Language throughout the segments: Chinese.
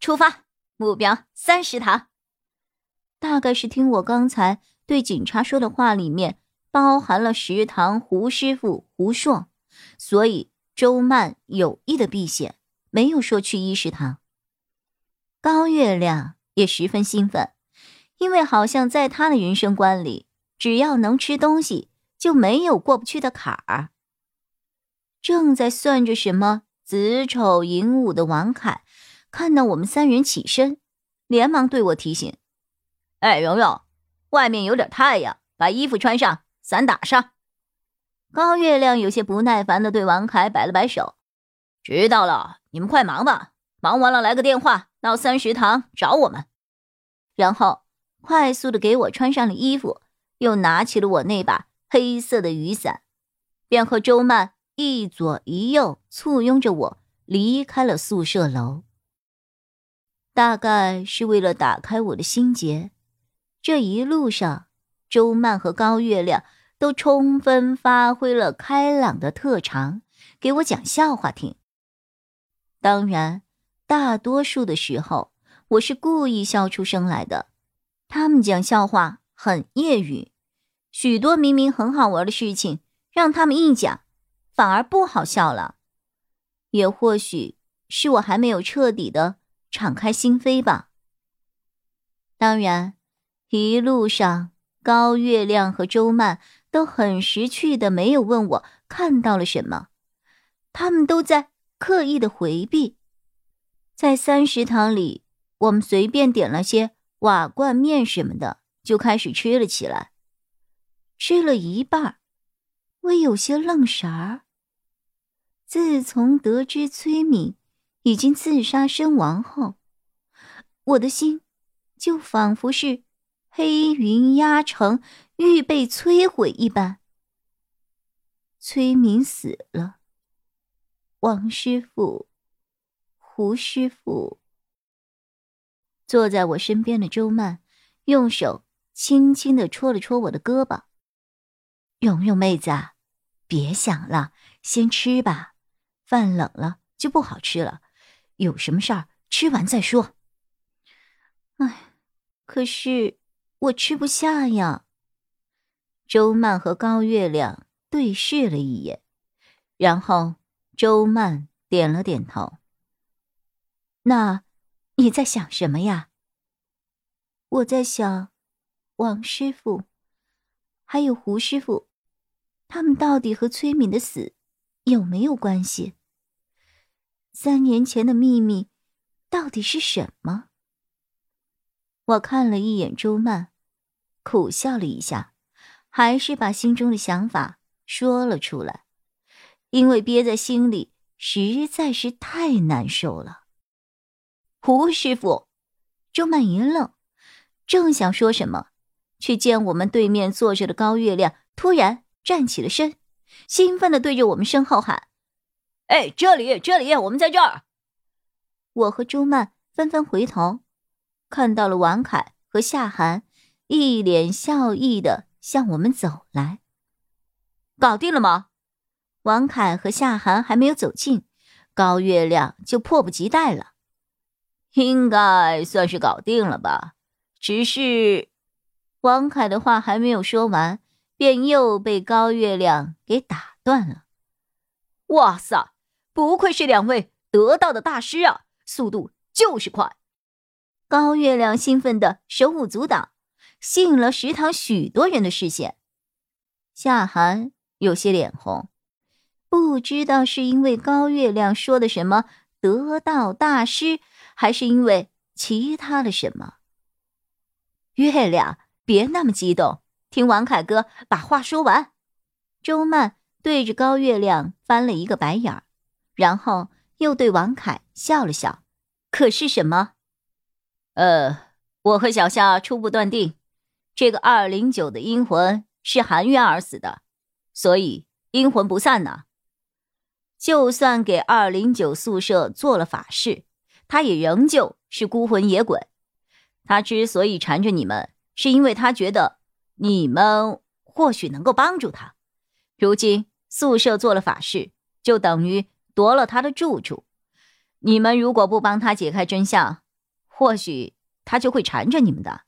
出发，目标三食堂。大概是听我刚才对警察说的话里面包含了食堂胡师傅胡硕，所以周曼有意的避险，没有说去一食堂。高月亮也十分兴奋，因为好像在他的人生观里，只要能吃东西，就没有过不去的坎儿。正在算着什么子丑寅午的王凯。看到我们三人起身，连忙对我提醒：“哎，蓉蓉，外面有点太阳，把衣服穿上，伞打上。”高月亮有些不耐烦的对王凯摆了摆手：“知道了，你们快忙吧，忙完了来个电话到三食堂找我们。”然后快速的给我穿上了衣服，又拿起了我那把黑色的雨伞，便和周曼一左一右簇拥着我离开了宿舍楼。大概是为了打开我的心结，这一路上，周曼和高月亮都充分发挥了开朗的特长，给我讲笑话听。当然，大多数的时候我是故意笑出声来的。他们讲笑话很业余，许多明明很好玩的事情，让他们一讲，反而不好笑了。也或许是我还没有彻底的。敞开心扉吧。当然，一路上高月亮和周曼都很识趣的，没有问我看到了什么，他们都在刻意的回避。在三食堂里，我们随便点了些瓦罐面什么的，就开始吃了起来。吃了一半，我有些愣神儿。自从得知崔敏。已经自杀身亡后，我的心就仿佛是黑云压城，预备摧毁一般。崔明死了，王师傅、胡师傅。坐在我身边的周曼用手轻轻的戳了戳我的胳膊：“蓉蓉妹子，别想了，先吃吧，饭冷了就不好吃了。”有什么事儿，吃完再说。哎，可是我吃不下呀。周曼和高月亮对视了一眼，然后周曼点了点头。那你在想什么呀？我在想，王师傅，还有胡师傅，他们到底和崔敏的死有没有关系？三年前的秘密到底是什么？我看了一眼周曼，苦笑了一下，还是把心中的想法说了出来，因为憋在心里实在是太难受了。胡师傅，周曼一愣，正想说什么，却见我们对面坐着的高月亮突然站起了身，兴奋的对着我们身后喊。哎，这里，这里，我们在这儿。我和朱曼纷纷回头，看到了王凯和夏寒，一脸笑意的向我们走来。搞定了吗？王凯和夏寒还没有走近，高月亮就迫不及待了。应该算是搞定了吧？只是，王凯的话还没有说完，便又被高月亮给打断了。哇塞！不愧是两位得道的大师啊，速度就是快！高月亮兴奋的手舞足蹈，吸引了食堂许多人的视线。夏寒有些脸红，不知道是因为高月亮说的什么得道大师，还是因为其他的什么。月亮，别那么激动，听王凯哥把话说完。周曼对着高月亮翻了一个白眼儿。然后又对王凯笑了笑，可是什么？呃，我和小夏初步断定，这个二零九的阴魂是含冤而死的，所以阴魂不散呢。就算给二零九宿舍做了法事，他也仍旧是孤魂野鬼。他之所以缠着你们，是因为他觉得你们或许能够帮助他。如今宿舍做了法事，就等于夺了他的住处。你们如果不帮他解开真相，或许他就会缠着你们的。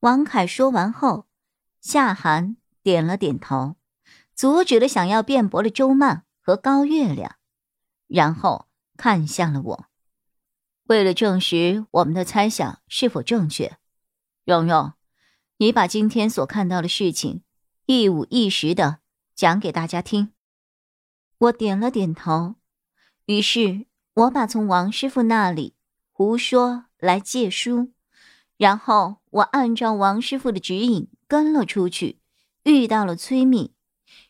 王凯说完后，夏寒点了点头，阻止了想要辩驳的周曼。和高月亮，然后看向了我。为了证实我们的猜想是否正确，蓉蓉，你把今天所看到的事情一五一十的讲给大家听。我点了点头。于是，我把从王师傅那里胡说来借书，然后我按照王师傅的指引跟了出去，遇到了崔敏。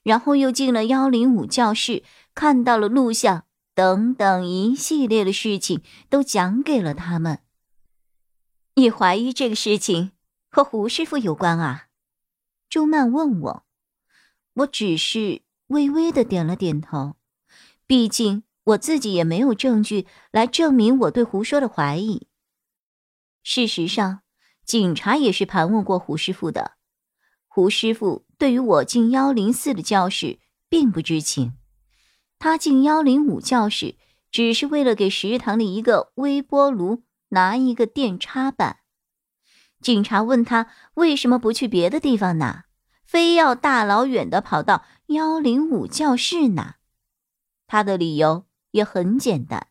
然后又进了幺零五教室，看到了录像，等等一系列的事情都讲给了他们。你怀疑这个事情和胡师傅有关啊？朱曼问我，我只是微微的点了点头。毕竟我自己也没有证据来证明我对胡说的怀疑。事实上，警察也是盘问过胡师傅的。胡师傅对于我进幺零四的教室并不知情，他进幺零五教室只是为了给食堂的一个微波炉拿一个电插板。警察问他为什么不去别的地方拿，非要大老远的跑到幺零五教室拿？他的理由也很简单：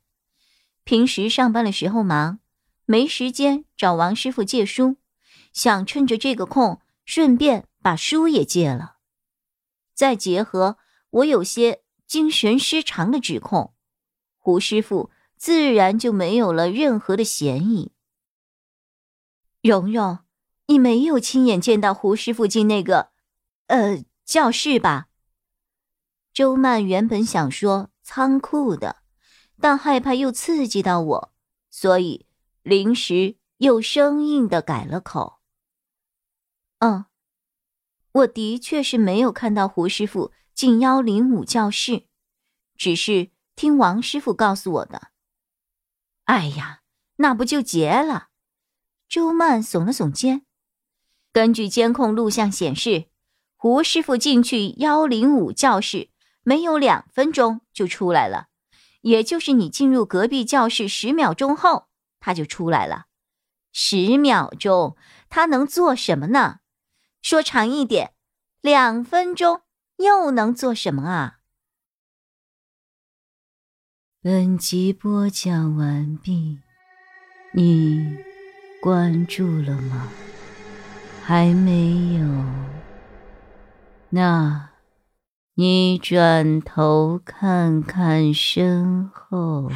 平时上班的时候忙，没时间找王师傅借书，想趁着这个空顺便。把书也借了，再结合我有些精神失常的指控，胡师傅自然就没有了任何的嫌疑。蓉蓉，你没有亲眼见到胡师傅进那个，呃，教室吧？周曼原本想说仓库的，但害怕又刺激到我，所以临时又生硬的改了口。嗯。我的确是没有看到胡师傅进幺零五教室，只是听王师傅告诉我的。哎呀，那不就结了？周曼耸了耸肩。根据监控录像显示，胡师傅进去幺零五教室没有两分钟就出来了，也就是你进入隔壁教室十秒钟后他就出来了。十秒钟，他能做什么呢？说长一点，两分钟又能做什么啊？本集播讲完毕，你关注了吗？还没有？那，你转头看看身后。